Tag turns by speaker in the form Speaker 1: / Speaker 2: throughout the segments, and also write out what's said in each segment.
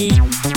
Speaker 1: Música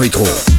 Speaker 1: rétro.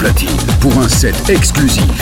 Speaker 2: Platine pour un set exclusif.